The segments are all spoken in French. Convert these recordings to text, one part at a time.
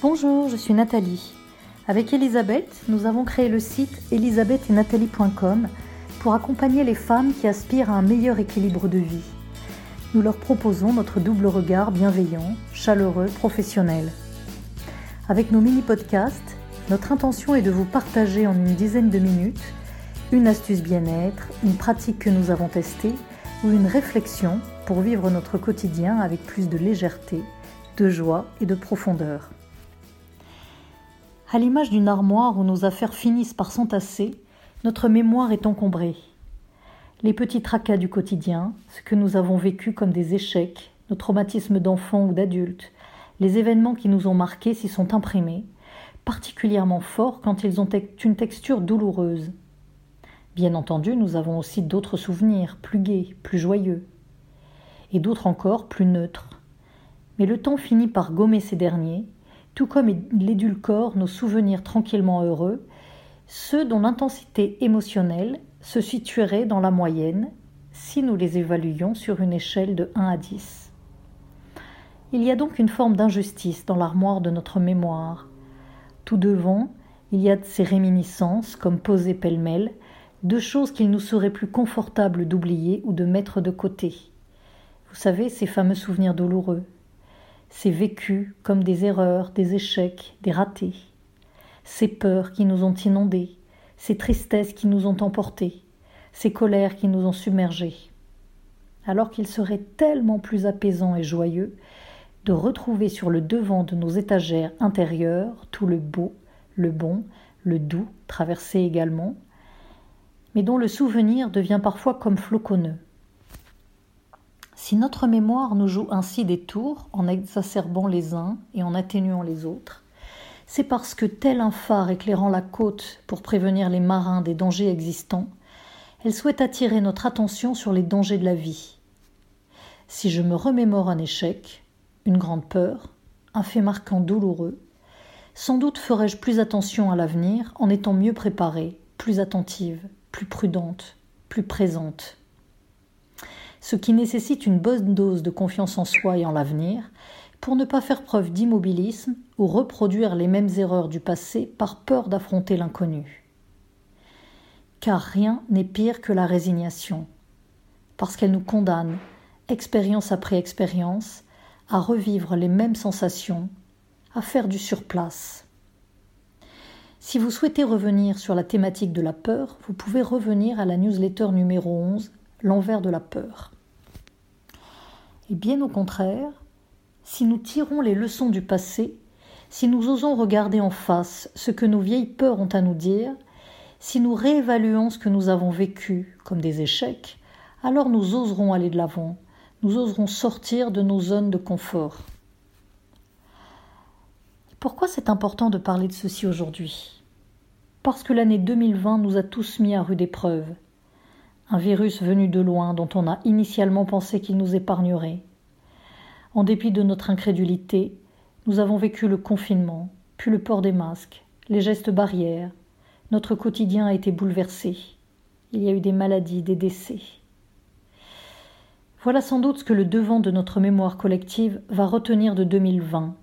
Bonjour, je suis Nathalie. Avec Elisabeth, nous avons créé le site elisabethetnathalie.com pour accompagner les femmes qui aspirent à un meilleur équilibre de vie. Nous leur proposons notre double regard bienveillant, chaleureux, professionnel. Avec nos mini-podcasts, notre intention est de vous partager en une dizaine de minutes une astuce bien-être, une pratique que nous avons testée ou une réflexion pour vivre notre quotidien avec plus de légèreté, de joie et de profondeur. À l'image d'une armoire où nos affaires finissent par s'entasser, notre mémoire est encombrée. Les petits tracas du quotidien, ce que nous avons vécu comme des échecs, nos traumatismes d'enfants ou d'adultes, les événements qui nous ont marqués s'y sont imprimés, particulièrement forts quand ils ont une texture douloureuse. Bien entendu, nous avons aussi d'autres souvenirs, plus gais, plus joyeux, et d'autres encore plus neutres. Mais le temps finit par gommer ces derniers, tout comme il édulcore nos souvenirs tranquillement heureux, ceux dont l'intensité émotionnelle se situerait dans la moyenne si nous les évaluions sur une échelle de 1 à 10. Il y a donc une forme d'injustice dans l'armoire de notre mémoire. Tout devant, il y a de ces réminiscences, comme posées pêle-mêle, deux choses qu'il nous serait plus confortable d'oublier ou de mettre de côté. Vous savez, ces fameux souvenirs douloureux, ces vécus comme des erreurs, des échecs, des ratés, ces peurs qui nous ont inondés, ces tristesses qui nous ont emportés, ces colères qui nous ont submergés. Alors qu'il serait tellement plus apaisant et joyeux de retrouver sur le devant de nos étagères intérieures tout le beau, le bon, le doux, traversé également, mais dont le souvenir devient parfois comme floconneux. Si notre mémoire nous joue ainsi des tours en exacerbant les uns et en atténuant les autres, c'est parce que tel un phare éclairant la côte pour prévenir les marins des dangers existants, elle souhaite attirer notre attention sur les dangers de la vie. Si je me remémore un échec, une grande peur, un fait marquant douloureux, sans doute ferai-je plus attention à l'avenir en étant mieux préparée, plus attentive, plus prudente, plus présente. Ce qui nécessite une bonne dose de confiance en soi et en l'avenir pour ne pas faire preuve d'immobilisme ou reproduire les mêmes erreurs du passé par peur d'affronter l'inconnu. Car rien n'est pire que la résignation, parce qu'elle nous condamne, expérience après expérience, à revivre les mêmes sensations, à faire du surplace. Si vous souhaitez revenir sur la thématique de la peur, vous pouvez revenir à la newsletter numéro 11, L'envers de la peur. Et bien au contraire, si nous tirons les leçons du passé, si nous osons regarder en face ce que nos vieilles peurs ont à nous dire, si nous réévaluons ce que nous avons vécu comme des échecs, alors nous oserons aller de l'avant, nous oserons sortir de nos zones de confort. Pourquoi c'est important de parler de ceci aujourd'hui? Parce que l'année 2020 nous a tous mis à rude épreuve. Un virus venu de loin dont on a initialement pensé qu'il nous épargnerait. En dépit de notre incrédulité, nous avons vécu le confinement, puis le port des masques, les gestes barrières. Notre quotidien a été bouleversé. Il y a eu des maladies, des décès. Voilà sans doute ce que le devant de notre mémoire collective va retenir de 2020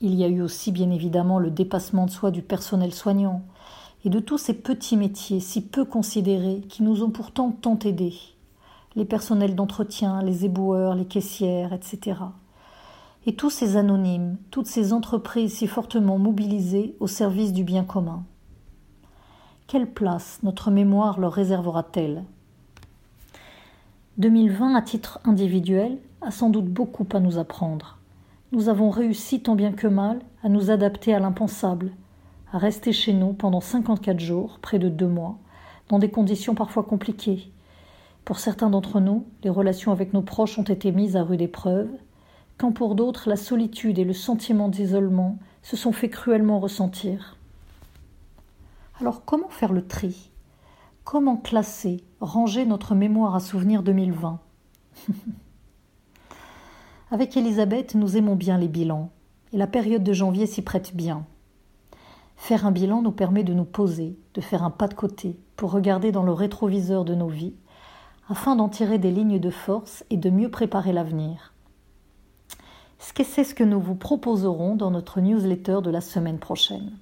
il y a eu aussi bien évidemment le dépassement de soi du personnel soignant et de tous ces petits métiers si peu considérés qui nous ont pourtant tant aidés. Les personnels d'entretien, les éboueurs, les caissières, etc. Et tous ces anonymes, toutes ces entreprises si fortement mobilisées au service du bien commun. Quelle place notre mémoire leur réservera-t-elle? 2020 à titre individuel a sans doute beaucoup à nous apprendre nous avons réussi tant bien que mal à nous adapter à l'impensable, à rester chez nous pendant 54 jours, près de deux mois, dans des conditions parfois compliquées. Pour certains d'entre nous, les relations avec nos proches ont été mises à rude épreuve, quand pour d'autres la solitude et le sentiment d'isolement se sont fait cruellement ressentir. Alors comment faire le tri? Comment classer, ranger notre mémoire à souvenir 2020 Avec Elisabeth, nous aimons bien les bilans, et la période de janvier s'y prête bien. Faire un bilan nous permet de nous poser, de faire un pas de côté, pour regarder dans le rétroviseur de nos vies, afin d'en tirer des lignes de force et de mieux préparer l'avenir. c'est ce que nous vous proposerons dans notre newsletter de la semaine prochaine?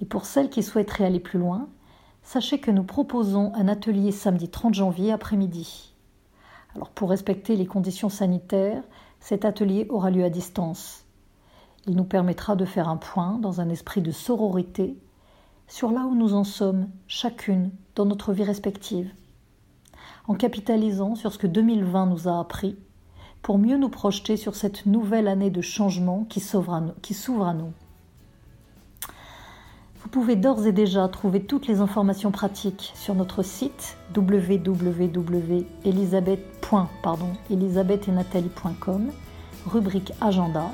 Et pour celles qui souhaiteraient aller plus loin, sachez que nous proposons un atelier samedi 30 janvier après-midi. Alors pour respecter les conditions sanitaires, cet atelier aura lieu à distance. Il nous permettra de faire un point dans un esprit de sororité sur là où nous en sommes, chacune, dans notre vie respective, en capitalisant sur ce que 2020 nous a appris, pour mieux nous projeter sur cette nouvelle année de changement qui s'ouvre à nous. Vous pouvez d'ores et déjà trouver toutes les informations pratiques sur notre site www.elisabeth.com, rubrique agenda,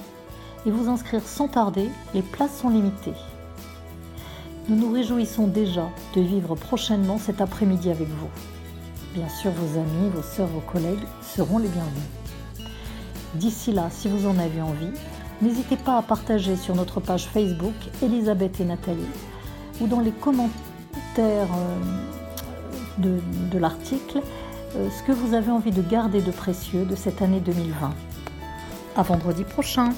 et vous inscrire sans tarder, les places sont limitées. Nous nous réjouissons déjà de vivre prochainement cet après-midi avec vous. Bien sûr, vos amis, vos sœurs, vos collègues seront les bienvenus. D'ici là, si vous en avez envie, n'hésitez pas à partager sur notre page Facebook Elisabeth et Nathalie ou dans les commentaires euh, de, de l'article euh, ce que vous avez envie de garder de précieux de cette année 2020. À vendredi prochain!